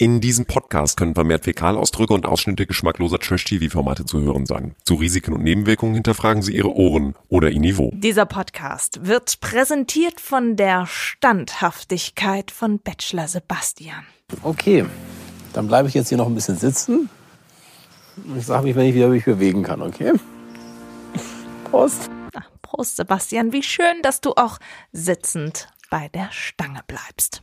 In diesem Podcast können vermehrt Fäkalausdrücke und Ausschnitte geschmackloser Trash-TV-Formate zu hören sein. Zu Risiken und Nebenwirkungen hinterfragen Sie Ihre Ohren oder Ihr Niveau. Dieser Podcast wird präsentiert von der Standhaftigkeit von Bachelor Sebastian. Okay, dann bleibe ich jetzt hier noch ein bisschen sitzen. Ich sage mich, wenn ich wieder mich bewegen kann, okay? Prost. Ach, Prost, Sebastian. Wie schön, dass du auch sitzend bei der Stange bleibst.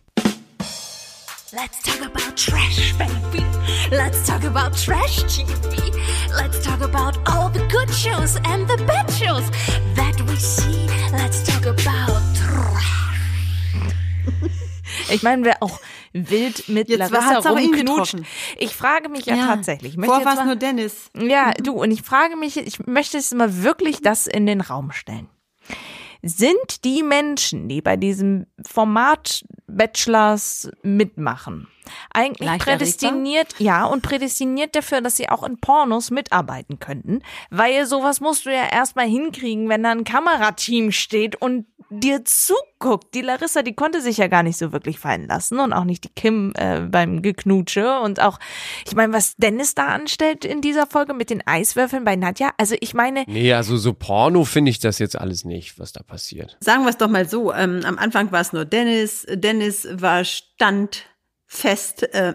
Let's talk about trash, baby. Let's talk about trash TV. Let's talk about all the good shows and the bad shows that we see. Let's talk about trash. Ich meine, wer auch wild mit Jetzt Larissa rumknutscht. Ich frage mich ja, tatsächlich. Ich möchte Vorher jetzt war es mal- nur Dennis. Ja, du, und ich frage mich, ich möchte jetzt mal wirklich das in den Raum stellen. Sind die Menschen, die bei diesem Format Bachelors mitmachen, eigentlich Leicht prädestiniert, ja, und prädestiniert dafür, dass sie auch in Pornos mitarbeiten könnten? Weil sowas musst du ja erstmal hinkriegen, wenn da ein Kamerateam steht und dir zuguckt. Die Larissa, die konnte sich ja gar nicht so wirklich fallen lassen und auch nicht die Kim äh, beim Geknutsche und auch, ich meine, was Dennis da anstellt in dieser Folge mit den Eiswürfeln bei Nadja, also ich meine, Nee, also so Porno finde ich das jetzt alles nicht, was da passiert. Sagen wir es doch mal so. Ähm, am Anfang war es nur Dennis. Dennis war standfest. Äh,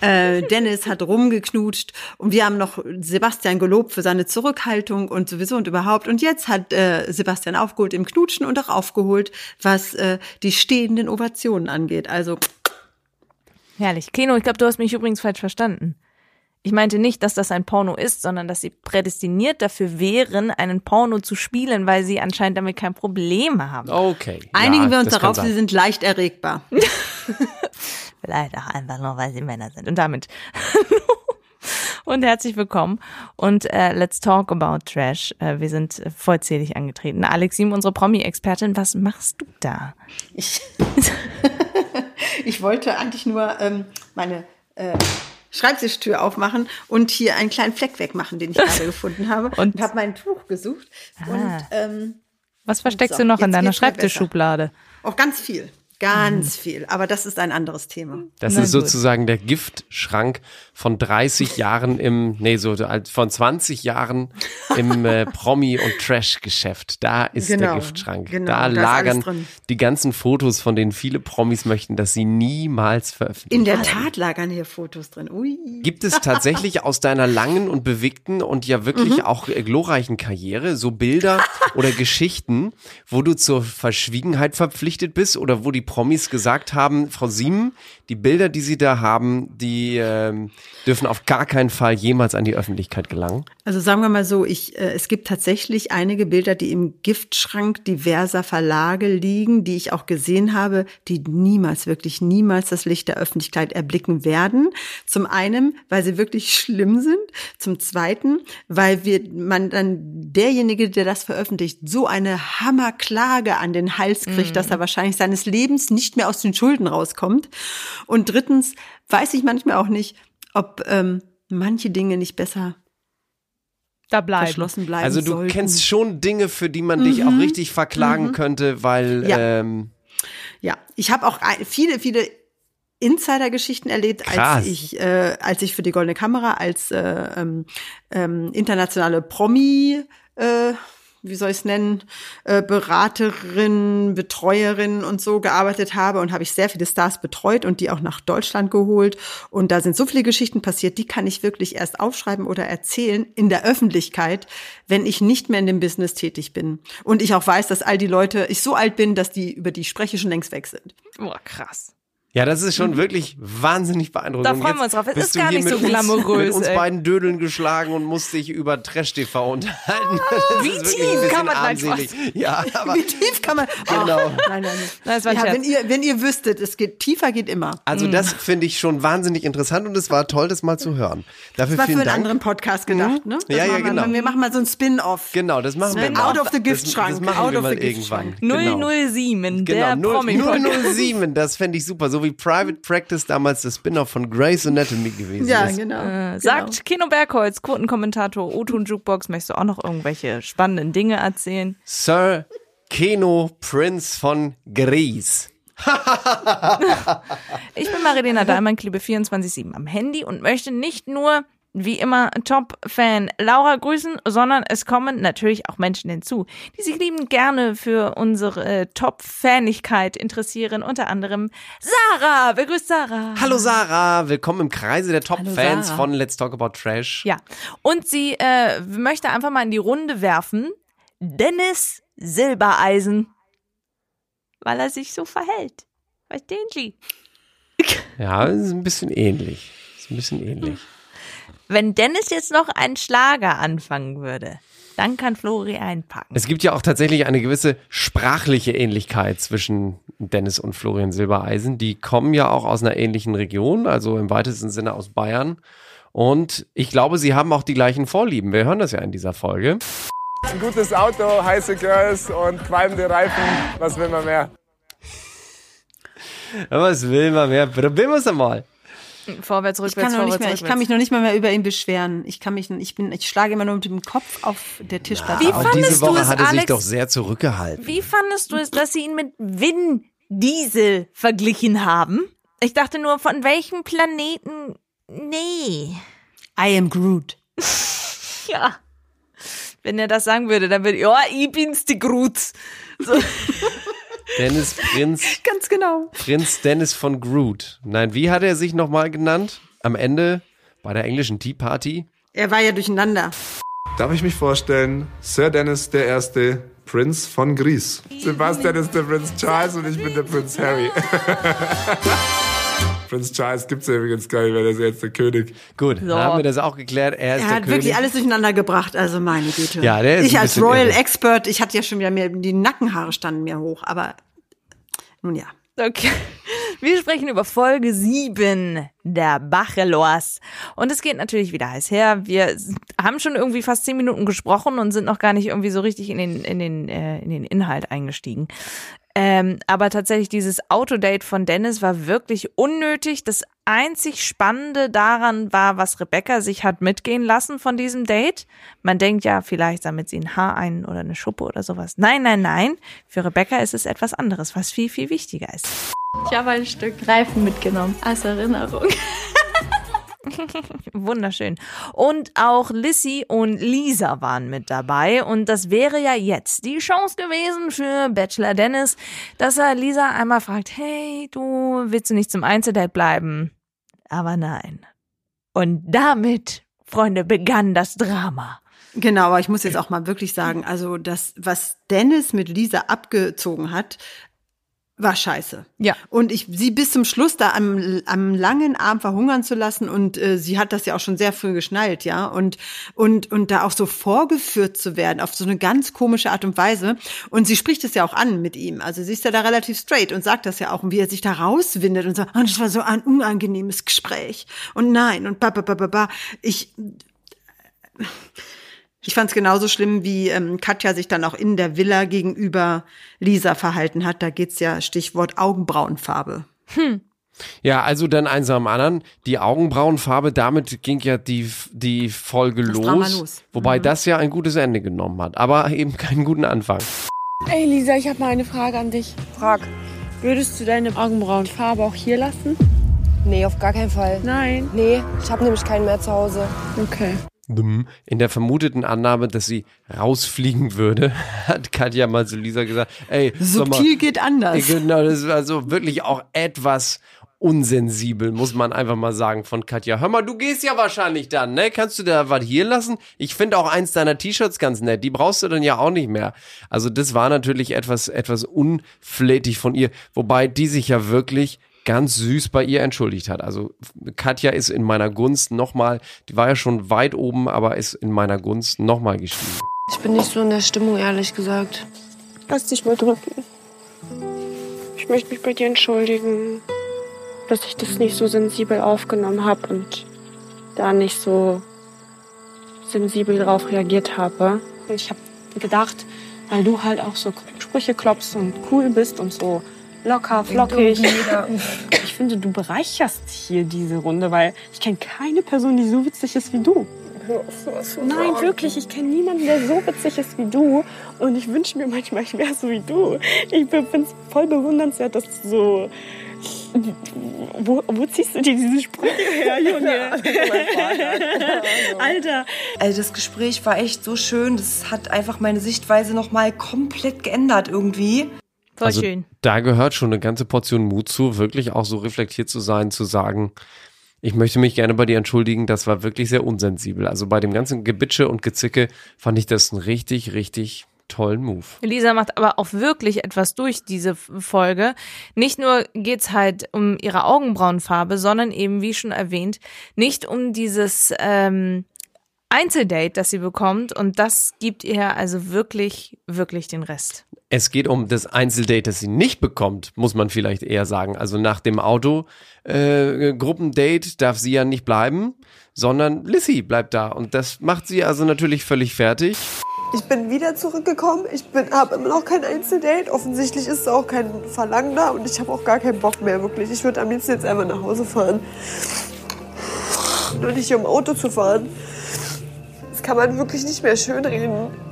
äh, Dennis hat rumgeknutscht und wir haben noch Sebastian gelobt für seine Zurückhaltung und sowieso und überhaupt. Und jetzt hat äh, Sebastian aufgeholt im Knutschen und auch aufgeholt, was äh, die stehenden Ovationen angeht. Also herrlich. Keno, ich glaube, du hast mich übrigens falsch verstanden. Ich meinte nicht, dass das ein Porno ist, sondern dass sie prädestiniert dafür wären, einen Porno zu spielen, weil sie anscheinend damit kein Problem haben. Okay. einigen ja, wir uns darauf, sie sind leicht erregbar. Vielleicht auch einfach nur, weil sie Männer sind. Und damit und herzlich willkommen und äh, let's talk about Trash. Äh, wir sind äh, vollzählig angetreten. Alexim, unsere Promi-Expertin, was machst du da? Ich, ich wollte eigentlich nur ähm, meine äh, Schreibtischtür aufmachen und hier einen kleinen Fleck wegmachen, den ich gerade gefunden habe. Und- Und, habe mein Tuch gesucht. Und ähm, Was versteckst So, du noch in deiner. Schreibtischschublade? auch ganz viel. Ganz viel. Aber das ist ein anderes Thema. Das Na ist gut. sozusagen der Giftschrank von 30 Jahren im, nee, so als von 20 Jahren im äh, Promi- und Trash-Geschäft. Da ist der Genau, Giftschrank. genau, da da lagern die ganzen Fotos, von denen viele Promis möchten, dass sie niemals veröffentlichen. In der Tat lagern hier Fotos drin. Ui. Gibt es tatsächlich aus deiner langen und bewegten und ja wirklich Mhm. auch äh, glorreichen Karriere so Bilder oder Geschichten, wo du zur Verschwiegenheit verpflichtet bist oder wo die Promis gesagt haben, Frau Siemen, die Bilder, die Sie da haben, die ähm, dürfen auf gar keinen Fall jemals an die Öffentlichkeit gelangen? Also sagen wir mal so, ich, äh, es gibt tatsächlich einige Bilder, die im Giftschrank diverser Verlage liegen, die ich auch gesehen habe, die niemals, wirklich niemals das Licht der Öffentlichkeit erblicken werden. Zum einen, weil sie wirklich schlimm sind. Zum zweiten, weil wir, man dann derjenige, der das veröffentlicht, so eine Hammerklage an den Hals kriegt, dass er wahrscheinlich seines Lebens nicht mehr aus den Schulden rauskommt. Und drittens weiß ich manchmal auch nicht, ob ähm, manche Dinge nicht besser Da bleiben. verschlossen bleiben Also du sollten. kennst schon Dinge, für die man dich auch richtig verklagen könnte, weil Mhm. Ja. ähm, Ja, ich habe auch viele, viele Insider-Geschichten erlebt, Krass. als ich, äh, als ich für die Goldene Kamera als äh, ähm, ähm, internationale Promi, äh, wie soll ich es nennen, äh, Beraterin, Betreuerin und so gearbeitet habe und habe ich sehr viele Stars betreut und die auch nach Deutschland geholt. Und da sind so viele Geschichten passiert, die kann ich wirklich erst aufschreiben oder erzählen in der Öffentlichkeit, wenn ich nicht mehr in dem Business tätig bin. Und ich auch weiß, dass all die Leute, ich so alt bin, dass die, über die spreche, schon längst weg sind. Boah, krass. Ja, das ist schon wirklich wahnsinnig beeindruckend. Da freuen wir uns drauf. Es ist gar nicht so uns, glamourös, Mit uns ey. beiden Dödeln geschlagen und musst dich über Trash-TV unterhalten. Das Wie tief kann man- nein, armselig. Ja, aber Wie tief kann man? Genau. Ach, nein, nein, nein. Das war ein ja, wenn ihr, wenn ihr wüsstet, es geht tiefer geht immer. also das finde ich schon wahnsinnig interessant und es war toll, das mal zu hören. Dafür Das war für vielen einen Dank. anderen Podcast gedacht, ne? Das Ja, ja, wir- genau. Wir machen mal so ein Spin-off. Genau, das machen wir Ne? mal. Out of the Das, Giftschrank. das machen Out wir of mal the Giftschrank. irgendwann. Genau. 007, Genau, der null- promi 007, das fände ich super. So wie Private Practice damals das Spin-off von Grey's Anatomy gewesen Ja, ist. genau. Äh, genau. Sagt Kino Bergholz, Quotenkommentator, O-Ton Jukebox, möchtest du auch noch irgendwelche spannenden Dinge erzählen? Sir Keno Prince von Greece. ich bin Marilena Dahlmann, klebe 24-7 am Handy und möchte nicht nur wie immer Top-Fan Laura grüßen, sondern es kommen natürlich auch Menschen hinzu, die sich liebend gerne für unsere äh, Top-Fanigkeit interessieren. Unter anderem Sarah. Begrüßt Sarah. Hallo Sarah, willkommen im Kreise der Top-Fans von Let's Talk About Trash. Ja, und sie äh, möchte einfach mal in die Runde werfen. Dennis Silbereisen. Weil er sich so verhält. Verstehen Sie? Ja, ist ein bisschen ähnlich. Ist ein bisschen ähnlich. Wenn Dennis jetzt noch einen Schlager anfangen würde, dann kann Flori einpacken. Es gibt ja auch tatsächlich eine gewisse sprachliche Ähnlichkeit zwischen Dennis und Florian Silbereisen. Die kommen ja auch aus einer ähnlichen Region, also im weitesten Sinne aus Bayern. Und ich glaube, sie haben auch die gleichen Vorlieben. Wir hören das ja in dieser Folge. Ein gutes Auto, heiße Girls und qualmende Reifen. Was will man mehr? Was will man mehr? Probieren wir es einmal. Vorwärts, Ich rückwärts, kann, noch nicht vorwärts, mehr, ich kann mich noch nicht mal mehr über ihn beschweren. Ich kann mich, ich bin, ich schlage immer nur mit dem Kopf auf der Tischplatte. Wie auf. Diese fandest du Woche es, hat er sich Alex? doch sehr zurückgehalten. Wie fandest du es, dass sie ihn mit Vin Diesel verglichen haben? Ich dachte nur, von welchem Planeten? Nee. I am Groot. Ja. Wenn er das sagen würde, dann würde ja, ich bin's die Grut. So. Dennis Prinz, Ganz genau. Prinz Dennis von Groot. Nein, wie hat er sich nochmal genannt? Am Ende bei der englischen Tea Party? Er war ja durcheinander. Darf ich mich vorstellen? Sir Dennis der Erste, Prinz von Gries. Sebastian ist der Prinz Charles und ich bin der Prinz Harry. Prinz Charles gibt's ja übrigens gar nicht mehr, der ist jetzt der König. Gut, So. haben wir das auch geklärt. Er ist Er der hat König. wirklich alles durcheinander gebracht, also meine Güte. Ja, der ist ich ein als bisschen Royal irre. Expert, ich hatte ja schon wieder mehr, die Nackenhaare standen mir hoch, aber nun ja. Okay. Wir sprechen über Folge 7 der Bachelors. Und es geht natürlich wieder heiß her. Wir haben schon irgendwie fast 10 Minuten gesprochen und sind noch gar nicht irgendwie so richtig in den, in den, äh, in den Inhalt eingestiegen. Ähm, aber tatsächlich dieses Autodate von Dennis war wirklich unnötig. Das einzig Spannende daran war, was Rebecca sich hat mitgehen lassen von diesem Date. Man denkt ja, vielleicht sammelt sie ein Haar ein oder eine Schuppe oder sowas. Nein, nein, nein. Für Rebecca ist es etwas anderes, was viel, viel wichtiger ist. Ich habe ein Stück Reifen mitgenommen als Erinnerung. Wunderschön. Und auch Lissy und Lisa waren mit dabei. Und das wäre ja jetzt die Chance gewesen für Bachelor Dennis, dass er Lisa einmal fragt, hey, du willst du nicht zum Einzeldate bleiben? Aber nein. Und damit, Freunde, begann das Drama. Genau, aber ich muss jetzt auch mal wirklich sagen, also das, was Dennis mit Lisa abgezogen hat, war scheiße. Ja. Und ich sie bis zum Schluss da am, am langen Arm verhungern zu lassen und äh, sie hat das ja auch schon sehr früh geschnallt, ja, und und und da auch so vorgeführt zu werden auf so eine ganz komische Art und Weise und sie spricht es ja auch an mit ihm. Also sie ist ja da relativ straight und sagt das ja auch und wie er sich da rauswindet und sagt, oh, das war so ein unangenehmes Gespräch und nein und ba ba ba ba ba. Ich ich fand es genauso schlimm, wie ähm, Katja sich dann auch in der Villa gegenüber Lisa verhalten hat. Da geht's ja Stichwort Augenbrauenfarbe. Ja, also dann eins am anderen. Die Augenbrauenfarbe, damit ging ja die, die Folge Das los. Los. Wobei das ja ein gutes Ende genommen hat, aber eben keinen guten Anfang. Ey Lisa, ich habe mal eine Frage an dich. Frag. Würdest du deine Augenbrauenfarbe auch hier lassen? Nee, auf gar keinen Fall. Nein. Nee, ich habe nämlich keinen mehr zu Hause. Okay. In der vermuteten Annahme, dass sie rausfliegen würde, hat Katja mal zu Lisa gesagt, ey, sag mal, Subtil geht anders. Ey, Genau, das war so wirklich auch etwas unsensibel, muss man einfach mal sagen, von Katja. Hör mal, du gehst ja wahrscheinlich dann, ne? Kannst du da was hier lassen? Ich finde auch eins deiner T-Shirts ganz nett. Die brauchst du dann ja auch nicht mehr. Also das war natürlich etwas, etwas unflätig von ihr, wobei die sich ja wirklich ganz süß bei ihr entschuldigt hat. Also Katja ist in meiner Gunst nochmal, die war ja schon weit oben, aber ist in meiner Gunst nochmal gestiegen. Ich bin nicht so in der Stimmung, ehrlich gesagt. Lass dich mal drücken. Ich möchte mich bei dir entschuldigen, dass ich das nicht so sensibel aufgenommen habe und da nicht so sensibel darauf reagiert habe. Ich habe gedacht, weil du halt auch so Sprüche klopfst und cool bist und so locker, flockig. Ich finde, du bereicherst hier diese Runde, weil ich kenne keine Person, die so witzig ist wie du. Nein, wirklich, ich kenne niemanden, der so witzig ist wie du. Und ich wünsche mir manchmal, ich wäre so wie du. Ich finde es voll bewundernswert, dass du so. Wo, wo ziehst du dir diese Sprüche her, Junge? Alter. Also das Gespräch war echt so schön. Das hat einfach meine Sichtweise noch mal komplett geändert irgendwie. Voll also schön. da gehört schon eine ganze Portion Mut zu, wirklich auch so reflektiert zu sein, zu sagen, ich möchte mich gerne bei dir entschuldigen, das war wirklich sehr unsensibel. Also bei dem ganzen Gebitsche und Gezicke fand ich das einen richtig, richtig tollen Move. Lisa macht aber auch wirklich etwas durch diese Folge. Nicht nur geht's halt um ihre Augenbrauenfarbe, sondern eben, wie schon erwähnt, nicht um dieses ähm, Einzeldate, das sie bekommt. Und das gibt ihr also wirklich, wirklich den Rest. Es geht um das Einzeldate, das sie nicht bekommt, muss man vielleicht eher sagen. Also nach dem Auto äh, darf sie ja nicht bleiben, sondern Lissy bleibt da. Und das macht sie also natürlich völlig fertig. Ich bin wieder zurückgekommen. Ich habe immer noch kein Einzeldate. Offensichtlich ist auch kein Verlangen da und ich habe auch gar keinen Bock mehr, wirklich. Ich würde am liebsten jetzt einfach nach Hause fahren. Nur nicht hier im Auto zu fahren. Das kann man wirklich nicht mehr schönreden.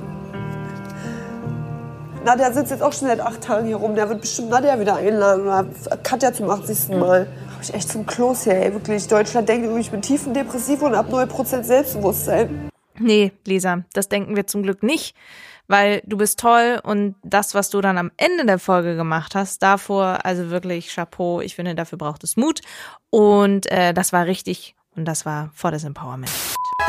Nadja sitzt jetzt auch schon seit acht Tagen hier rum. Der wird bestimmt Nadja wieder einladen oder Katja zum 80. Mal. Hab ich echt zum Kloß hier, ey. Wirklich. Deutschland denkt irgendwie, ich bin tiefendepressiv und hab 0% Selbstbewusstsein. Nee, Lisa, das denken wir zum Glück nicht, weil du bist toll und das, was du dann am Ende der Folge gemacht hast, davor, also wirklich Chapeau, ich finde, dafür braucht es Mut und äh, das war richtig und das war vor das Empowerment.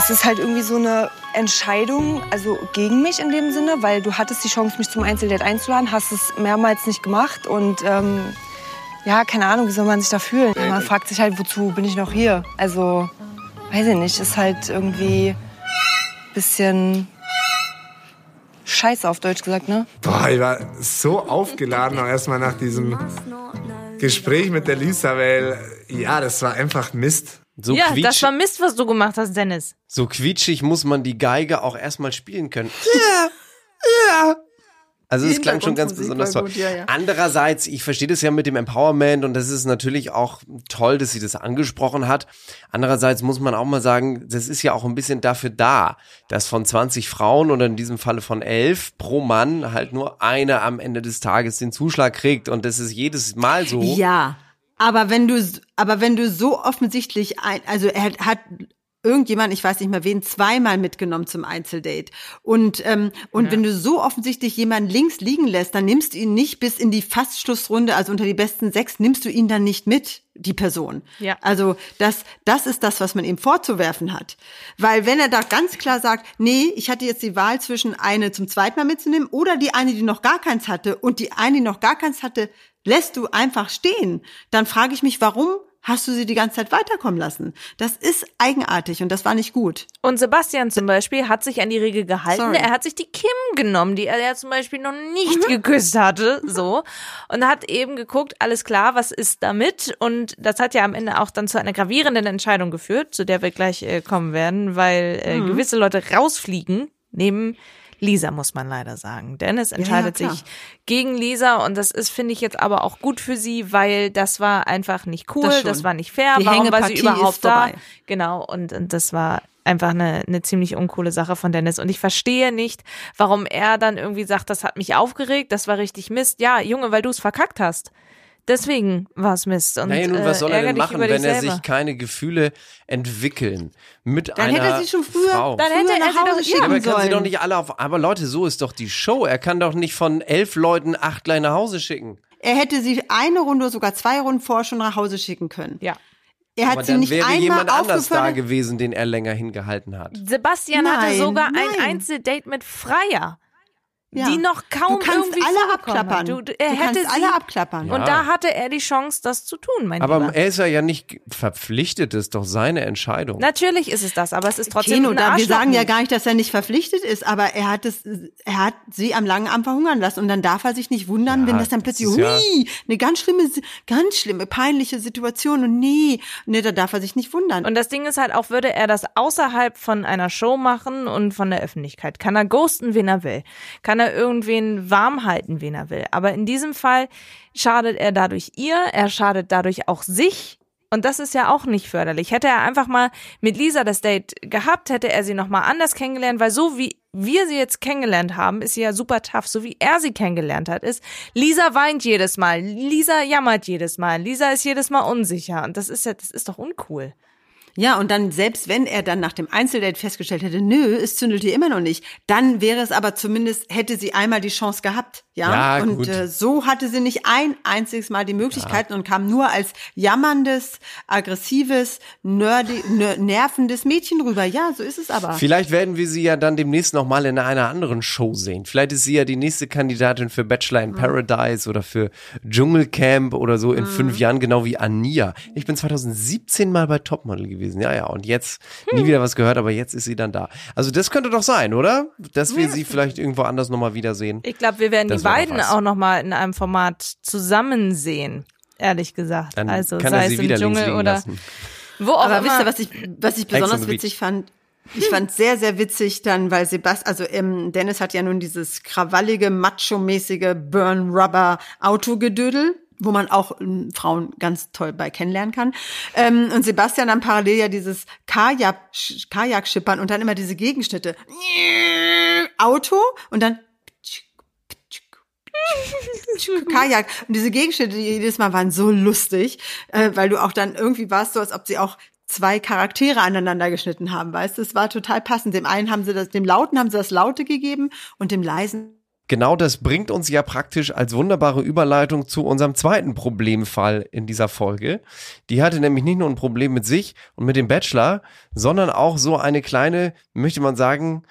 Es ist halt irgendwie so eine Entscheidung, also gegen mich in dem Sinne, weil du hattest die Chance, mich zum Einzeldate einzuladen, hast es mehrmals nicht gemacht und ähm, ja, keine Ahnung, wie soll man sich da fühlen? Man fragt sich halt, wozu bin ich noch hier? Also, weiß ich nicht, ist halt irgendwie bisschen scheiße auf Deutsch gesagt, ne? Boah, ich war so aufgeladen auch erstmal nach diesem Gespräch mit der Lisa, weil ja, das war einfach Mist. So, ja, quietsch, das war Mist, was du gemacht hast, Dennis. so quietschig muss man die Geige auch erstmal spielen können. Ja, ja. Also es klang schon ganz Hintergrundmusik besonders toll. gut, ja, ja. Andererseits, ich verstehe das ja mit dem Empowerment und das ist natürlich auch toll, dass sie das angesprochen hat. Andererseits muss man auch mal sagen, das ist ja auch ein bisschen dafür da, dass von 20 Frauen oder in diesem Falle von 11 pro Mann halt nur eine am Ende des Tages den Zuschlag kriegt und das ist jedes Mal so. Ja, aber wenn du, aber wenn du so offensichtlich ein, also er hat, hat irgendjemand, ich weiß nicht mehr wen, zweimal mitgenommen zum Einzeldate. Und, ähm, und wenn du so offensichtlich jemanden links liegen lässt, dann nimmst du ihn nicht bis in die Fastschlussrunde, also unter die besten sechs, nimmst du ihn dann nicht mit, die Person. Ja. Also das, das ist das, was man ihm vorzuwerfen hat. Weil wenn er da ganz klar sagt, nee, ich hatte jetzt die Wahl zwischen eine zum zweiten Mal mitzunehmen oder die eine, die noch gar keins hatte und die eine, die noch gar keins hatte, lässt du einfach stehen, dann frage ich mich, warum hast du sie die ganze Zeit weiterkommen lassen? Das ist eigenartig und das war nicht gut. Und Sebastian zum Beispiel hat sich an die Regel gehalten. Sorry. Er hat sich die Kim genommen, die er ja zum Beispiel noch nicht geküsst hatte, so. Und hat eben geguckt, alles klar, was ist damit? Und das hat ja am Ende auch dann zu einer gravierenden Entscheidung geführt, zu der wir gleich äh, kommen werden, weil äh, Mhm. gewisse Leute rausfliegen, neben Lisa, muss man leider sagen. Dennis entscheidet klar. sich gegen Lisa und das ist, finde ich, jetzt aber auch gut für sie, weil das war einfach nicht cool, Das das, war nicht fair. Die Warum war sie überhaupt da? Genau, und, und das war einfach eine, eine ziemlich uncoole Sache von Dennis. Und ich verstehe nicht, warum er dann irgendwie sagt, das hat mich aufgeregt, das war richtig Mist. Ja, Junge, weil du es verkackt hast. Deswegen war es Mist. Und, Naja, nun, was äh, soll er ärger denn machen, wenn er selber. sich keine Gefühle entwickeln mit Dann einer hätte er sie schon früher, Frau? Dann hätte früher er nach sie doch Hause ihr- Ja, schicken aber er kann sie doch nicht alle auf. Aber Leute, so ist doch die Show. Er kann doch nicht von elf Leuten acht gleich nach Hause schicken. Er hätte sie eine Runde, sogar zwei Runden vorher schon nach Hause schicken können. Ja. Er hat Aber sie dann nicht wäre einmal jemand anders da aufgefordert. gewesen, den er länger hingehalten hat. Sebastian hatte Nein, sogar ein nein. Einzeldate mit Freier. Ja. Die noch kaum du kannst irgendwie alle abklappern. Du, Du, er hätte kannst sie, alle abklappern. Ja. Und da hatte er die Chance, das zu tun, mein Aber Lieber. er ist ja, ja nicht verpflichtet, das ist doch seine Entscheidung. Natürlich ist es das, aber es ist trotzdem Keno, ein da, wir sagen ja gar nicht, dass er nicht verpflichtet ist, aber er hat es, er hat sie am langen Arm verhungern lassen und dann darf er sich nicht wundern, Ja, wenn das dann das plötzlich, ist ja- hui, eine ganz schlimme, ganz schlimme, peinliche Situation und nee, nee, da darf er sich nicht wundern. Und das Ding ist halt auch, würde er das außerhalb von einer Show machen und von der Öffentlichkeit, kann er ghosten, wen er will. Kann er irgendwen warm halten, wen er will. Aber in diesem Fall schadet er dadurch ihr, er schadet dadurch auch sich. Und das ist ja auch nicht förderlich. Hätte er einfach mal mit Lisa das Date gehabt, hätte er sie nochmal anders kennengelernt, weil so wie wir sie jetzt kennengelernt haben, ist sie ja super tough. So wie er sie kennengelernt hat, ist, Lisa weint jedes Mal, Lisa jammert jedes Mal, Lisa ist jedes Mal unsicher. Und das ist ja, das ist doch uncool. Ja, und dann, selbst wenn er dann nach dem Einzeldate festgestellt hätte, nö, es zündelt ihr immer noch nicht, dann wäre es aber zumindest, hätte sie einmal die Chance gehabt. Ja, Ja, und gut. äh, so hatte sie nicht ein einziges Mal die Möglichkeiten und kam nur als jammerndes, aggressives, nerdy, ner nervendes Mädchen rüber. Ja, so ist es aber. Vielleicht werden wir sie ja dann demnächst nochmal in einer anderen Show sehen. Vielleicht ist sie ja die nächste Kandidatin für Bachelor in Paradise oder für Dschungelcamp oder so in fünf Jahren, genau wie Ania. Ich bin 2017 mal bei Topmodel gewesen. Ja, ja. Und jetzt nie wieder was gehört, aber jetzt ist sie dann da. Also das könnte doch sein, oder? Dass wir sie vielleicht irgendwo anders nochmal wiedersehen. Ich glaube, wir werden Das die beiden was. auch nochmal in einem Format zusammen sehen. Ehrlich gesagt. Dann also kann sei er sie es im Dschungel liegen oder lassen. wo auch Aber immer. wisst ihr, was ich, was ich besonders witzig fand? Ich fand sehr, sehr witzig dann, weil Sebastian, also ähm, Dennis hat ja nun dieses krawallige, macho-mäßige Burn-Rubber-Autogedödel wo man auch ähm, Frauen ganz toll bei kennenlernen kann. Ähm, und Sebastian dann parallel ja dieses Kajak, Kajak-Schippern und dann immer diese Gegenschnitte. Auto und dann Kajak. Und diese Gegenschnitte, die jedes Mal waren so lustig, äh, weil du auch dann irgendwie warst so, als ob sie auch zwei Charaktere aneinander geschnitten haben, weißt du? Es war total passend. Dem einen haben sie das, dem Lauten haben sie das Laute gegeben und dem Leisen Genau das bringt uns ja praktisch als wunderbare Überleitung zu unserem zweiten Problemfall in dieser Folge. Die hatte nämlich nicht nur ein Problem mit sich und mit dem Bachelor, sondern auch so eine kleine, möchte man sagen,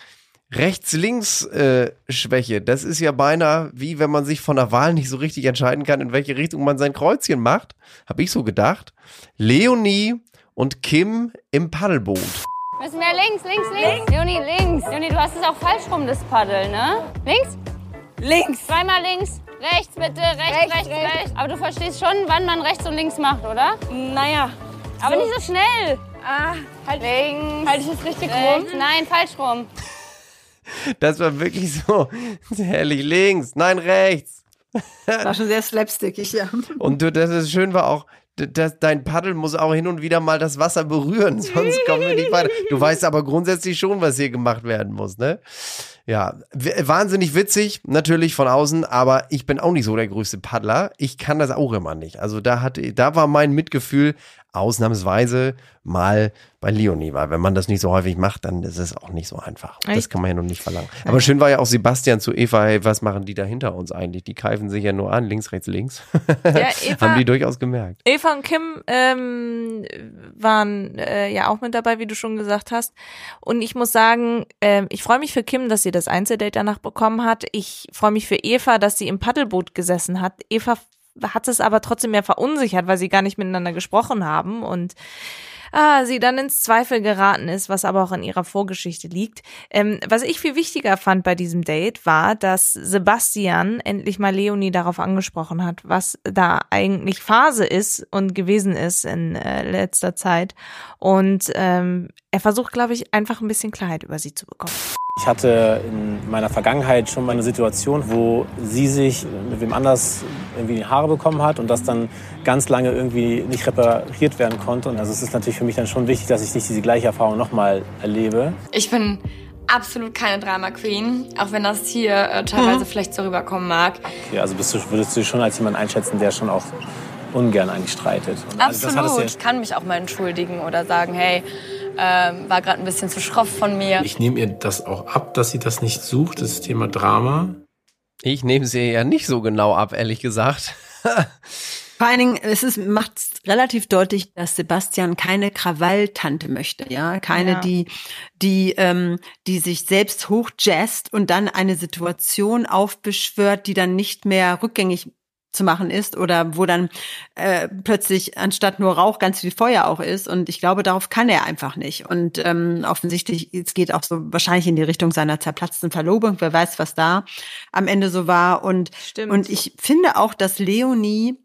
Rechts-Links-Schwäche. das ist ja beinahe wie wenn man sich von der Wahl nicht so richtig entscheiden kann, in welche Richtung man sein Kreuzchen macht. Habe ich so gedacht. Leonie und Kim im Paddelboot. Müssen wir links, links, links. Leonie, links. Leonie, du hast es auch falsch rum, das Paddel, ne? Links? Links. Zweimal links. Rechts bitte, rechts, rechts, rechts. Aber du verstehst schon, wann man rechts und links macht, oder? Naja. Aber nicht so schnell. Ah, halt, Links. halt ich es richtig rechts. rum? Nein, falsch rum. Das war wirklich so herrlich. Links, nein, rechts. war schon sehr slapstickig, ja. Und du, das ist schön war auch, das, dein Paddel muss auch hin und wieder mal das Wasser berühren, sonst kommen wir nicht weiter. Du weißt aber grundsätzlich schon, was hier gemacht werden muss, ne? Ja, wahnsinnig witzig, natürlich von außen, aber ich bin auch nicht so der größte Paddler. Ich kann das auch immer nicht. Also da hatte, da war mein Mitgefühl ausnahmsweise mal bei Leonie, weil wenn man das nicht so häufig macht, dann ist es auch nicht so einfach. Das Echt? kann man ja noch nicht verlangen. Aber schön war ja auch Sebastian zu Eva, hey, was machen die da hinter uns eigentlich? Die keifen sich ja nur an, links, rechts, links. Ja, Eva- Haben die durchaus gemerkt. Eva und Kim ähm, waren äh, ja auch mit dabei, wie du schon gesagt hast. Und ich muss sagen, ähm, ich freue mich für Kim, dass sie das Einzeldate danach bekommen hat. Ich freue mich für Eva, dass sie im Paddelboot gesessen hat. Eva hat es aber trotzdem mehr verunsichert, weil sie gar nicht miteinander gesprochen haben und ah, sie dann ins Zweifel geraten ist, was aber auch in ihrer Vorgeschichte liegt. Ähm, was ich viel wichtiger fand bei diesem Date war, dass Sebastian endlich mal Leonie darauf angesprochen hat, was da eigentlich Phase ist und gewesen ist in äh, letzter Zeit. Und ähm, er versucht, glaube ich, einfach ein bisschen Klarheit über sie zu bekommen. Ich hatte in meiner Vergangenheit schon mal eine Situation, wo sie sich mit wem anders irgendwie die Haare bekommen hat und das dann ganz lange irgendwie nicht repariert werden konnte. Und also es ist natürlich für mich dann schon wichtig, dass ich nicht diese gleiche Erfahrung nochmal erlebe. Ich bin absolut keine Drama Queen, auch wenn das hier äh, teilweise vielleicht so rüberkommen mag. Ja, also bist du, würdest du dich schon als jemand einschätzen, der schon auch ungern eigentlich streitet. Und also Absolut. ja- Ich kann mich auch mal entschuldigen oder sagen, hey, ähm, war gerade ein bisschen zu schroff von mir. Ich nehme ihr das auch ab, dass sie das nicht sucht, das Thema Drama. Ich nehme sie ja nicht so genau ab, ehrlich gesagt. Vor allen Dingen, es ist, macht relativ deutlich, dass Sebastian keine Krawalltante möchte, ja, keine, Ja. die, die, ähm, die sich selbst hochjazzt und dann eine Situation aufbeschwört, die dann nicht mehr rückgängig zu machen ist oder wo dann äh, plötzlich anstatt nur Rauch ganz viel Feuer auch ist. Und ich glaube darauf kann er einfach nicht. Und ähm, offensichtlich es geht auch so wahrscheinlich in die Richtung seiner zerplatzten Verlobung. Wer weiß was da am Ende so war. Und Stimmt. und ich finde auch dass Leonie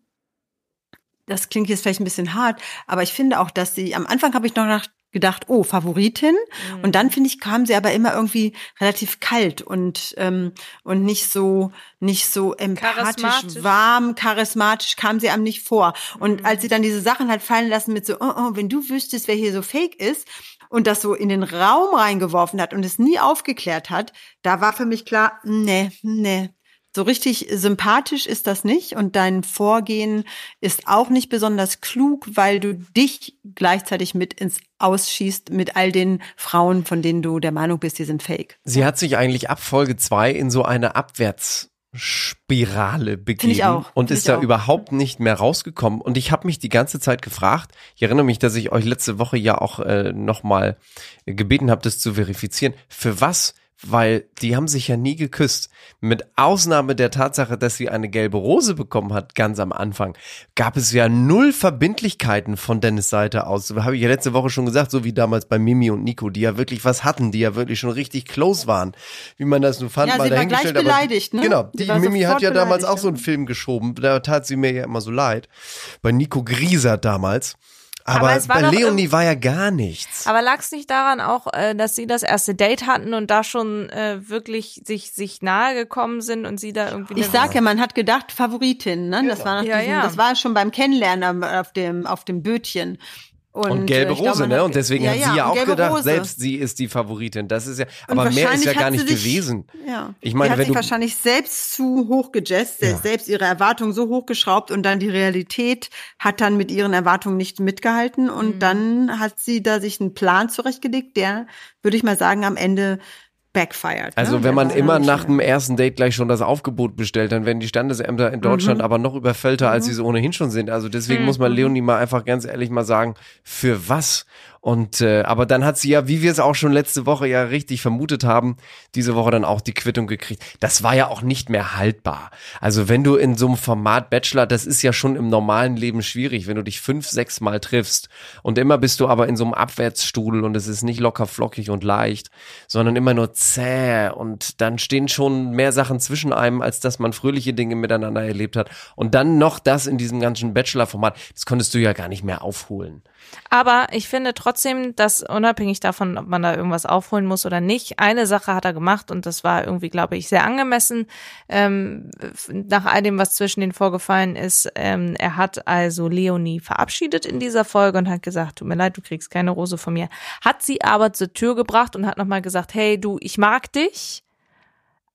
das klingt jetzt vielleicht ein bisschen hart, aber ich finde auch, dass sie, am Anfang habe ich noch gedacht, gedacht, oh, Favoritin. Und dann, finde ich, kam sie aber immer irgendwie relativ kalt und, ähm, und nicht so, nicht so empathisch, Charismatisch. warm, charismatisch kam sie einem nicht vor. Und als sie dann diese Sachen hat fallen lassen mit so, oh, oh, wenn du wüsstest, wer hier so fake ist, und das so in den Raum reingeworfen hat und es nie aufgeklärt hat, da war für mich klar, nee, nee. So richtig sympathisch ist das nicht und dein Vorgehen ist auch nicht besonders klug, weil du dich gleichzeitig mit ins Ausschießt mit all den Frauen, von denen du der Meinung bist, die sind fake. Sie hat sich eigentlich ab Folge zwei in so eine Abwärtsspirale begeben ich auch. und Finde ist da auch. überhaupt nicht mehr rausgekommen. Und ich habe mich die ganze Zeit gefragt, ich erinnere mich, dass ich euch letzte Woche ja auch äh, nochmal gebeten habe, das zu verifizieren. Für was? Weil die haben sich ja nie geküsst. Mit Ausnahme der Tatsache, dass sie eine gelbe Rose bekommen hat, ganz am Anfang, gab es ja null Verbindlichkeiten von Dennis Seite aus. Habe ich ja letzte Woche schon gesagt, so wie damals bei Mimi und Nico, die ja wirklich was hatten, die ja wirklich schon richtig close waren. Wie man das nun fand, Ja, mal sie war gleich aber- beleidigt, ne? Genau, die war Mimi hat ja damals auch so einen Film geschoben. Da tat sie mir ja immer so leid. Bei Nico Griesert damals. Aber, Aber es war bei Leonie war ja gar nichts. Aber lag es nicht daran auch, äh, dass sie das erste Date hatten und da schon äh, wirklich sich, sich nahe gekommen sind und sie da irgendwie. Ich sag ja, man hat gedacht, Favoritin, ne? Das war nach Ja, diesem, ja. das war schon beim Kennenlernen auf dem, auf dem Bötchen. Und, gelbe äh, glaub, Rose, man ne? Und deswegen hat sie ja und auch gelbe gedacht, Rose. selbst sie ist die Favoritin. Das ist ja, Und aber mehr ist ja gar nicht sich- gewesen. Ja. Ich meine, sie hat wenn sich du wahrscheinlich selbst zu hoch gejazzt, selbst ihre Erwartungen so hochgeschraubt und dann die Realität hat dann mit ihren Erwartungen nicht mitgehalten und Mhm. dann hat sie da sich einen Plan zurechtgelegt, der, würde ich mal sagen, am Ende backfired. Also ne? wenn man immer nach dem ersten Date gleich schon das Aufgebot bestellt, dann werden die Standesämter in Deutschland Mhm. aber noch überfüllter, als sie es ohnehin schon sind. Also deswegen Mhm. muss man Leonie mal einfach ganz ehrlich mal sagen, für was? Und äh, aber dann hat sie ja, wie wir es auch schon letzte Woche ja richtig vermutet haben, diese Woche dann auch die Quittung gekriegt. Das war ja auch nicht mehr haltbar. Also wenn du in so einem Format Bachelor, das ist ja schon im normalen Leben schwierig, wenn du dich fünf, sechs Mal triffst und immer bist du aber in so einem Abwärtsstrudel und es ist nicht locker flockig und leicht, sondern immer nur zäh und dann stehen schon mehr Sachen zwischen einem, als dass man fröhliche Dinge miteinander erlebt hat. Und dann noch das in diesem ganzen Bachelor-Format, das konntest du ja gar nicht mehr aufholen. Aber ich finde trotzdem, dass unabhängig davon, ob man da irgendwas aufholen muss oder nicht, eine Sache hat er gemacht und das war irgendwie, glaube ich, sehr angemessen. Ähm, nach all dem, was zwischen den vorgefallen ist, ähm, er hat also Leonie verabschiedet in dieser Folge und hat gesagt, tut mir leid, du kriegst keine Rose von mir. Hat sie aber zur Tür gebracht und hat nochmal gesagt, hey du, ich mag dich,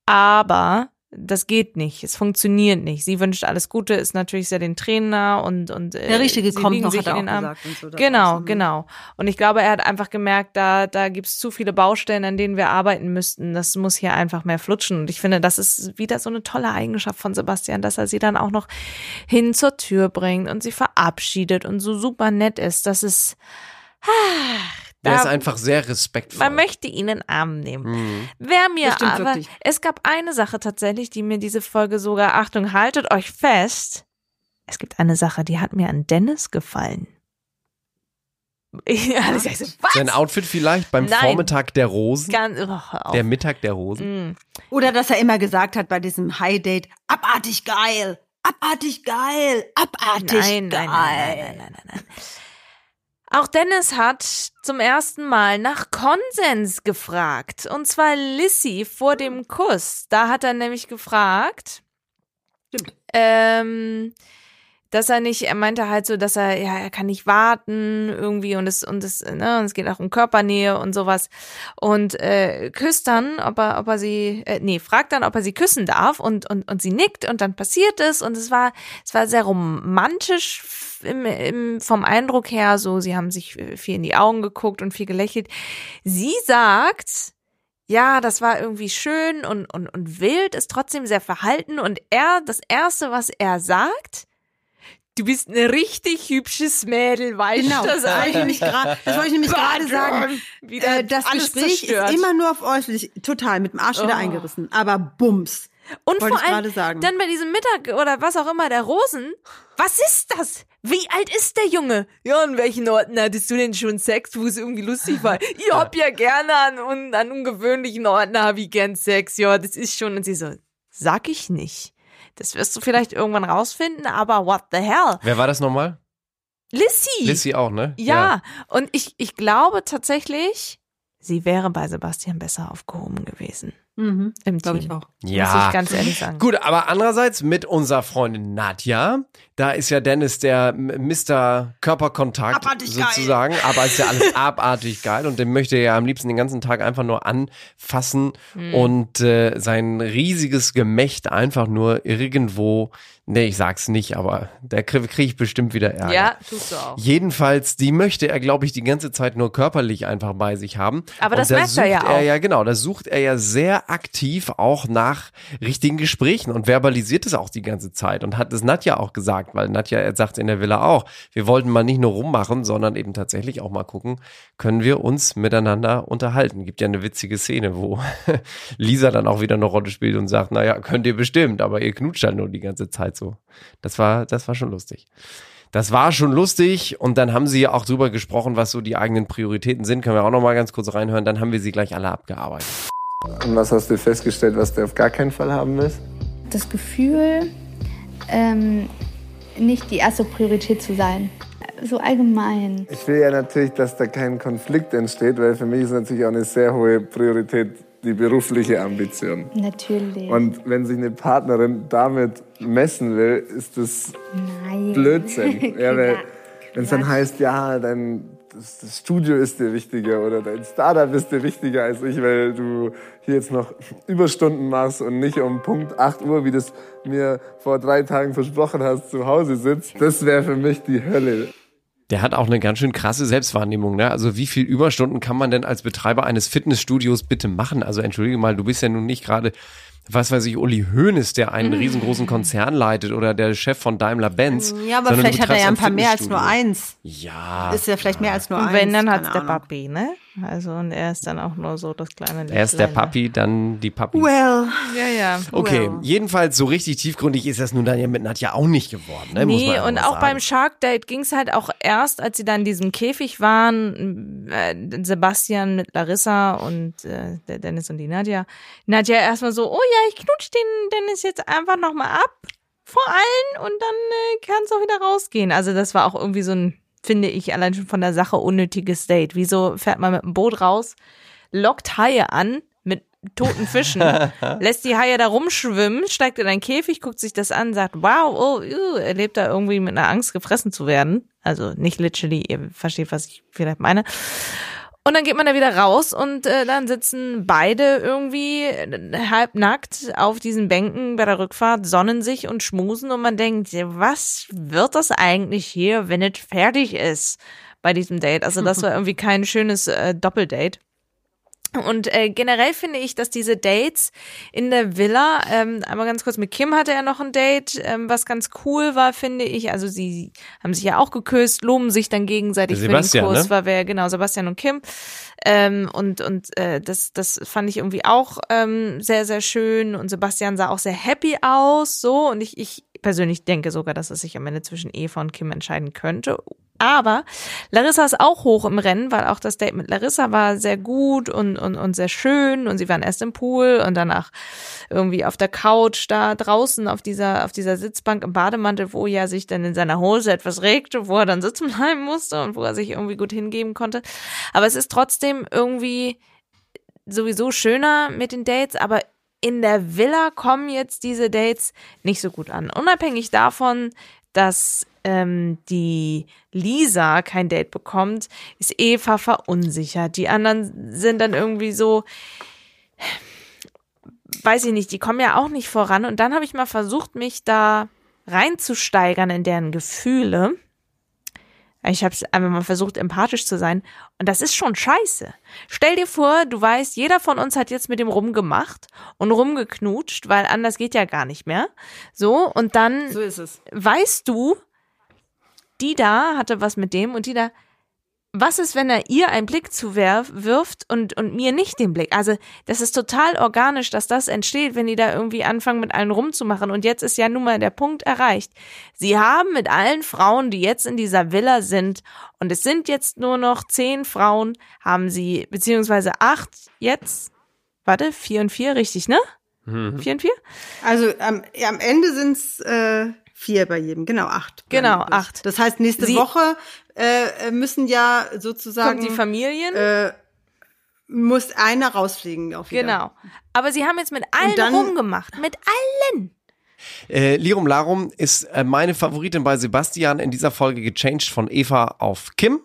aber das geht nicht, es funktioniert nicht. Sie wünscht alles Gute, ist natürlich sehr den Trainer und und äh, Der Richtige sie kommt noch, sich hat er in den auch gesagt und so Genau, ne? genau. Und ich glaube, er hat einfach gemerkt, da da gibt's zu viele Baustellen, an denen wir arbeiten müssten. Das muss hier einfach mehr flutschen. Und ich finde, das ist wieder so eine tolle Eigenschaft von Sebastian, dass er sie dann auch noch hin zur Tür bringt und sie verabschiedet und so super nett ist. Das ist Der Da- ist einfach sehr respektvoll. man möchte ihn in den Arm nehmen. Mhm. Wer mir stimmt aber, wirklich. es gab eine Sache tatsächlich, die mir diese Folge sogar, Achtung, haltet euch fest. Es gibt eine Sache, die hat mir an Dennis gefallen. Was? Sein Outfit vielleicht beim Nein. Vormittag der Rosen, Ganz, oh, der Mittag der Rosen. Mm. Oder dass er immer gesagt hat bei diesem High Date, abartig geil, abartig geil, abartig Nein, geil. nein, nein, nein, nein, nein, nein. Auch Dennis hat zum ersten Mal nach Konsens gefragt. Und zwar Lissy vor dem Kuss. Da hat er nämlich gefragt, ähm, dass er nicht, er meinte halt so, dass er, ja, er kann nicht warten irgendwie und es, und es, ne, und es geht auch um Körpernähe und sowas. Und äh, küsst dann, ob er, ob er sie, äh, nee, fragt dann, ob er sie küssen darf und, und, und sie nickt und dann passiert es und es war, es war sehr romantisch im, im, vom Eindruck her, so, sie haben sich viel in die Augen geguckt und viel gelächelt. Sie sagt, ja, das war irgendwie schön und, und, und wild, ist trotzdem sehr verhalten und er, das erste, was er sagt, Du bist ein richtig hübsches Mädel, weißt Genau, du das das ich nämlich gerade, das wollte ich nämlich gerade sagen. Äh, das alles Gespräch zerstört. ist immer nur auf äußerlich, total mit dem Arsch wieder Oh. eingerissen, aber bums. Und wollte vor allem sagen. dann bei diesem Mittag oder was auch immer der Rosen. Was ist das? Wie alt ist der Junge? Ja, an welchen Orten hattest du denn schon Sex, wo es irgendwie lustig war? Ich hab ja gerne an, an ungewöhnlichen Orten habe ich gern Sex. Ja, das ist schon. Und sie so, sag ich nicht. Das wirst du vielleicht irgendwann rausfinden, aber what the hell? Wer war das nochmal? Lissy. Lissy auch, ne? Ja, und ich, ich glaube tatsächlich, sie wäre bei Sebastian besser aufgehoben gewesen. Mhm. Im Glaube ich auch. Ja. Muss ich ganz ehrlich sagen. Gut, aber andererseits mit unserer Freundin Nadja, da ist ja Dennis der Mr. Körperkontakt Abartig geil. sozusagen, aber ist ja alles abartig geil und den möchte er ja am liebsten den ganzen Tag einfach nur anfassen Hm. und äh, sein riesiges Gemächt einfach nur irgendwo, nee, ich sag's nicht, aber da kriege krieg ich bestimmt wieder Ärger. Ja, tust du auch. Jedenfalls, die möchte er, glaube ich, die ganze Zeit nur körperlich einfach bei sich haben. Aber Und das da merkt er ja auch. Er ja, genau, da sucht er ja sehr aktiv auch nach richtigen Gesprächen und verbalisiert es auch die ganze Zeit und hat es Nadja auch gesagt, weil Nadja sagt in der Villa auch, wir wollten mal nicht nur rummachen, sondern eben tatsächlich auch mal gucken, können wir uns miteinander unterhalten. Gibt ja eine witzige Szene, wo Lisa dann auch wieder eine Rolle spielt und sagt, naja, könnt ihr bestimmt, aber ihr knutscht halt nur die ganze Zeit so. Das war, das war schon lustig. Das war schon lustig und dann haben sie ja auch drüber gesprochen, was so die eigenen Prioritäten sind. Können wir auch noch mal ganz kurz reinhören. Dann haben wir sie gleich alle abgearbeitet. Und was hast du festgestellt, was du auf gar keinen Fall haben willst? Das Gefühl, ähm, nicht die erste Priorität zu sein. So allgemein. Ich will ja natürlich, dass da kein Konflikt entsteht, weil für mich ist natürlich auch eine sehr hohe Priorität die berufliche Ambition. Natürlich. Und wenn sich eine Partnerin damit messen will, ist das Nein. Blödsinn. Ja, wenn es dann heißt, ja, dein das, das Studio ist dir wichtiger oder dein Startup ist dir wichtiger als ich, weil du hier jetzt noch Überstunden machst und nicht um Punkt 8 Uhr, wie du es mir vor drei Tagen versprochen hast, zu Hause sitzt, das wäre für mich die Hölle. Der hat auch eine ganz schön krasse Selbstwahrnehmung. Ne? Also wie viel Überstunden kann man denn als Betreiber eines Fitnessstudios bitte machen? Also entschuldige mal, du bist ja nun nicht gerade, was weiß ich, Uli Hoeneß, der einen riesengroßen Konzern leitet oder der Chef von Daimler-Benz. Ja, aber vielleicht hat er ja ein paar mehr als nur eins. Ja. Ist ja vielleicht mehr als nur Und eins. wenn, dann hat's der. Papi, ne? Also, und er ist dann auch nur so das kleine Er ist der Lichtlein, ne? Papi, dann die Papi. Well. Ja, ja. Okay, Well. jedenfalls so richtig tiefgründig ist das nun dann ja mit Nadja auch nicht geworden. Ne? Muss man Nee, und auch sagen. beim Shark Date ging's halt auch erst, als sie dann in diesem Käfig waren, äh, Sebastian mit Larissa und äh, der Dennis und die Nadja. Nadja erstmal so, oh ja, ich knutsch den Dennis jetzt einfach nochmal ab vor allen und dann äh, kann's auch wieder rausgehen. Also das war auch irgendwie so ein, finde ich, allein schon von der Sache unnötiges Date. Wieso fährt man mit dem Boot raus, lockt Haie an mit toten Fischen, lässt die Haie da rumschwimmen, steigt in einen Käfig, guckt sich das an, sagt, wow, oh, ew, er lebt da irgendwie mit einer Angst, gefressen zu werden. Also nicht literally, ihr versteht, was ich vielleicht meine. Und dann geht man da wieder raus und äh, dann sitzen beide irgendwie halbnackt auf diesen Bänken bei der Rückfahrt, sonnen sich und schmusen und man denkt, was wird das eigentlich hier, wenn es fertig ist bei diesem Date? Also das war irgendwie kein schönes äh, Doppeldate. Und äh, generell finde ich, dass diese Dates in der Villa, ähm, einmal ganz kurz mit Kim hatte er noch ein Date, ähm, was ganz cool war, finde ich. Also sie haben sich ja auch geküsst, loben sich dann gegenseitig Sebastian, für den Kurs, ne? war wer genau Sebastian und Kim. Ähm, und und äh, das das fand ich irgendwie auch ähm, sehr sehr schön. Und Sebastian sah auch sehr happy aus, so. Und ich ich persönlich denke sogar, dass es sich am Ende zwischen Eva und Kim entscheiden könnte. Aber Larissa ist auch hoch im Rennen, weil auch das Date mit Larissa war sehr gut und, und, und sehr schön und sie waren erst im Pool und danach irgendwie auf der Couch da draußen auf dieser, auf dieser Sitzbank im Bademantel, wo ja sich dann in seiner Hose etwas regte, wo er dann sitzen bleiben musste und wo er sich irgendwie gut hingeben konnte. Aber es ist trotzdem irgendwie sowieso schöner mit den Dates, aber in der Villa kommen jetzt diese Dates nicht so gut an. Unabhängig davon, dass ähm, die Lisa kein Date bekommt, ist Eva verunsichert. Die anderen sind dann irgendwie so, weiß ich nicht, die kommen ja auch nicht voran. Und dann habe ich mal versucht, mich da reinzusteigern in deren Gefühle. Ich habe einfach mal versucht, empathisch zu sein. Und das ist schon scheiße. Stell dir vor, du weißt, jeder von uns hat jetzt mit dem rumgemacht und rumgeknutscht, weil anders geht ja gar nicht mehr. So, und dann So ist es. weißt du, die da hatte was mit dem und die da, was ist, wenn er ihr einen Blick zuwirft und, und mir nicht den Blick? Also, das ist total organisch, dass das entsteht, wenn die da irgendwie anfangen, mit allen rumzumachen. Und jetzt ist ja nun mal der Punkt erreicht. Sie haben mit allen Frauen, die jetzt in dieser Villa sind, und es sind jetzt nur noch zehn Frauen, haben sie, beziehungsweise acht jetzt, warte, vier und vier, richtig, ne? Vier und vier? Also am, ja, am Ende sind's äh, Vier bei jedem, genau, acht. Genau, acht. Das heißt, nächste Sie- Woche äh, müssen ja sozusagen. Kommt die Familien? Äh, muss einer rausfliegen auf wieder. Genau. Aber sie haben jetzt mit allen dann- rumgemacht. Mit allen. Äh, Lirum Larum ist äh, meine Favoritin bei Sebastian in dieser Folge gechanged von Eva auf Kim.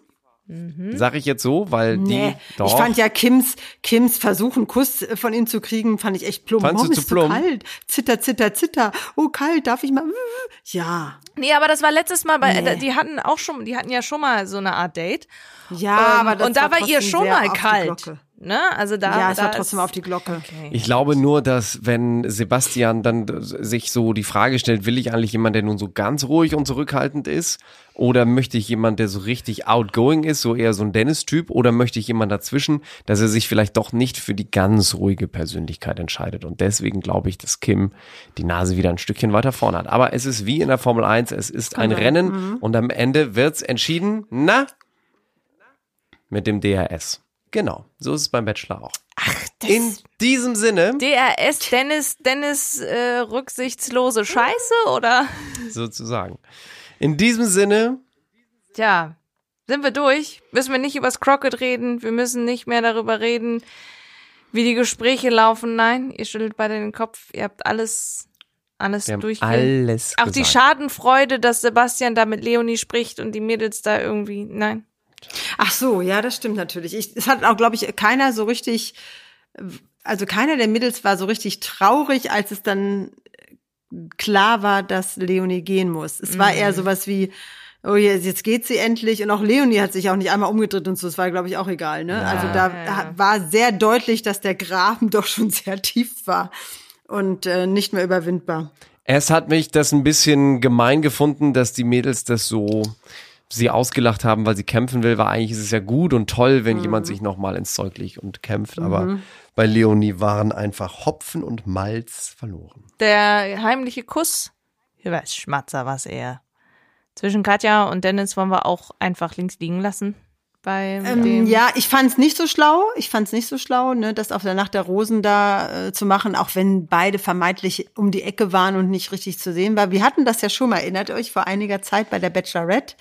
Sag ich jetzt so, weil die Nee, doch. ich fand ja Kims, Kims Versuch, einen Kuss von ihm zu kriegen, fand ich echt plump. Fandst du Warum zu ist so plump? kalt? Zitter, zitter, zitter. Oh, kalt, darf ich mal? Ja. Nee, aber das war letztes Mal bei, Nee. die hatten auch schon, die hatten ja schon mal so eine Art Date. Ja, Ähm, aber das und da war war ihr schon mal die kalt. Ne? Also da, ja, es da war trotzdem auf die Glocke. Ich glaube nur, dass wenn Sebastian dann sich so die Frage stellt, will ich eigentlich jemand, der nun so ganz ruhig und zurückhaltend ist? Oder möchte ich jemand, der so richtig outgoing ist, so eher so ein Dennis-Typ? Oder möchte ich jemand dazwischen, dass er sich vielleicht doch nicht für die ganz ruhige Persönlichkeit entscheidet? Und deswegen glaube ich, dass Kim die Nase wieder ein Stückchen weiter vorne hat. Aber es ist wie in der Formel 1, es ist ein Genau. Rennen Mhm. und am Ende wird's entschieden, na, mit dem DRS. Genau, so ist es beim Bachelor auch. In diesem Sinne, DRS, Dennis, Dennis äh, rücksichtslose Scheiße oder? sozusagen. In diesem Sinne, Tja, sind wir durch? Müssen wir nicht übers Crockett reden? Wir müssen nicht mehr darüber reden, wie die Gespräche laufen. Nein, ihr schüttelt beide den Kopf. Ihr habt alles, alles durch. alles Auch die gesagt. Schadenfreude, dass Sebastian da mit Leonie spricht und die Mädels da irgendwie, nein. Ach so, ja, das stimmt natürlich. Ich, es hat auch, glaube ich, keiner so richtig, also keiner der Mädels war so richtig traurig, als es dann klar war, dass Leonie gehen muss. Es war Mhm. eher sowas wie, oh jetzt, jetzt geht sie endlich. Und auch Leonie hat sich auch nicht einmal umgedreht und so. Es war, glaube ich, auch egal. Ne? also da Ja, ja. war sehr deutlich, dass der Graben doch schon sehr tief war und äh, nicht mehr überwindbar. es hat mich das ein bisschen gemein gefunden, dass die Mädels das so sie ausgelacht haben, weil sie kämpfen will, weil eigentlich ist es ja gut und toll, wenn jemand sich nochmal ins Zeug legt und kämpft, aber Mhm. bei Leonie waren einfach Hopfen und Malz verloren. Der heimliche Kuss, ich weiß, Schmatzer was eher. Zwischen Katja und Dennis wollen wir auch einfach links liegen lassen. Bei Ähm, dem. ja, ich fand's nicht so schlau. Ich fand's nicht so schlau, ne, das auf der Nacht der Rosen da äh, zu machen, auch wenn beide vermeintlich um die Ecke waren und nicht richtig zu sehen war. Wir hatten das ja schon mal, erinnert euch, vor einiger Zeit bei der Bachelorette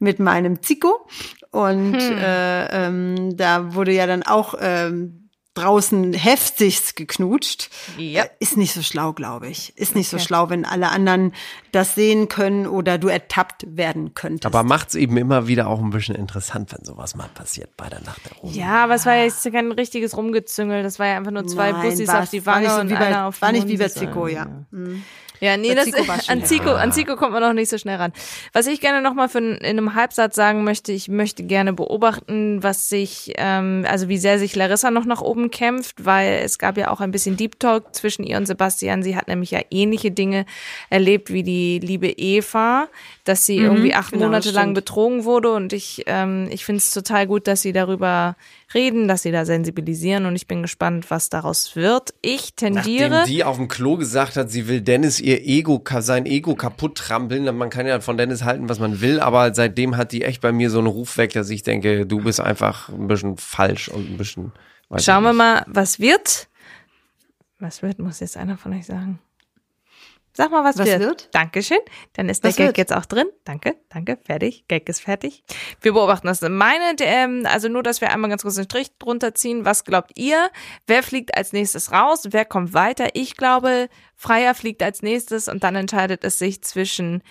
mit meinem Zico. Und Hm. äh, ähm, da wurde ja dann auch ähm, draußen heftigst geknutscht. Ja. Äh, Ist nicht so schlau, glaube ich. Ist nicht so Okay. schlau, wenn alle anderen das sehen können oder du ertappt werden könntest. Aber macht's eben immer wieder auch ein bisschen interessant, wenn sowas mal passiert bei der Nacht der Rosen. Ja, aber es war ja jetzt kein richtiges Rumgezüngel. Das war ja einfach nur zwei Nein, Bussis auf die war Wange nicht so und wie bei- einer auf war den nicht wie bei. Zico, ja. Mhm. Ja, nee, das, schon an, Zico, an Zico kommt man noch nicht so schnell ran. Was ich gerne noch mal für, in einem Halbsatz sagen möchte, ich möchte gerne beobachten, was sich, ähm, also wie sehr sich Larissa noch nach oben kämpft, weil es gab ja auch ein bisschen Deep Talk zwischen ihr und Sebastian. Sie hat nämlich ja ähnliche Dinge erlebt wie die liebe Eva, dass sie Mhm, irgendwie acht genau, Monate lang betrogen wurde und ich, ähm, ich finde es total gut, dass sie darüber reden, dass sie da sensibilisieren und ich bin gespannt, was daraus wird. Ich tendiere. Nachdem die auf dem Klo gesagt hat, sie will Dennis ihr Ego, sein Ego kaputt trampeln. Man kann ja von Dennis halten, was man will, aber seitdem hat die echt bei mir so einen Ruf weg, dass ich denke, du bist einfach ein bisschen falsch und ein bisschen. Schauen wir mal, was wird. Was wird, muss jetzt einer von euch sagen. Sag mal, was, Was wird. wird? Dankeschön. Dann ist der Was Gag wird? jetzt auch drin. Danke, danke, fertig. Gag ist fertig. Wir beobachten das. Meine, ähm, also nur, dass wir einmal ganz kurz einen Strich drunter ziehen. Was glaubt ihr? Wer fliegt als nächstes raus? Wer kommt weiter? Ich glaube, Freier fliegt als nächstes und dann entscheidet es sich zwischen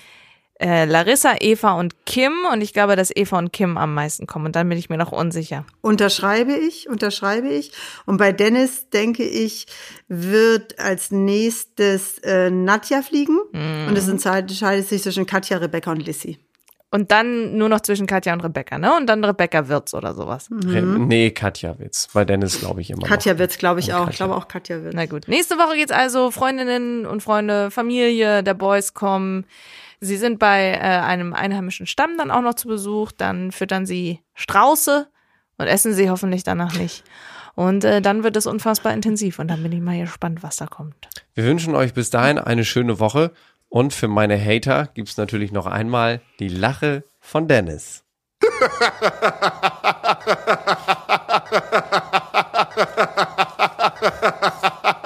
äh, Larissa, Eva und Kim. Und ich glaube, dass Eva und Kim am meisten kommen. Und dann bin ich mir noch unsicher. Unterschreibe ich, unterschreibe ich. Und bei Dennis, denke ich, wird als nächstes äh, Nadja fliegen. Mhm. Und es entscheidet entscheidet sich zwischen Katja, Rebecca und Lissy. Und dann nur noch zwischen Katja und Rebecca, ne? Und dann Rebecca Wirtz oder sowas. Re- Nee, Katja Witz. Bei Dennis glaube ich immer. Mhm. Katja noch. wird's, glaube ich, Und auch. Ich glaube auch Katja wird's. Na gut. Nächste Woche geht's also Freundinnen und Freunde, Familie, der Boys kommen. Sie sind bei äh, einem einheimischen Stamm dann auch noch zu Besuch. Dann füttern sie Strauße und essen sie hoffentlich danach nicht. Und äh, dann wird es unfassbar intensiv. Und dann bin ich mal gespannt, was da kommt. Wir wünschen euch bis dahin eine schöne Woche. Und für meine Hater gibt's natürlich noch einmal die Lache von Dennis.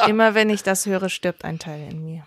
Immer wenn ich das höre, stirbt ein Teil in mir.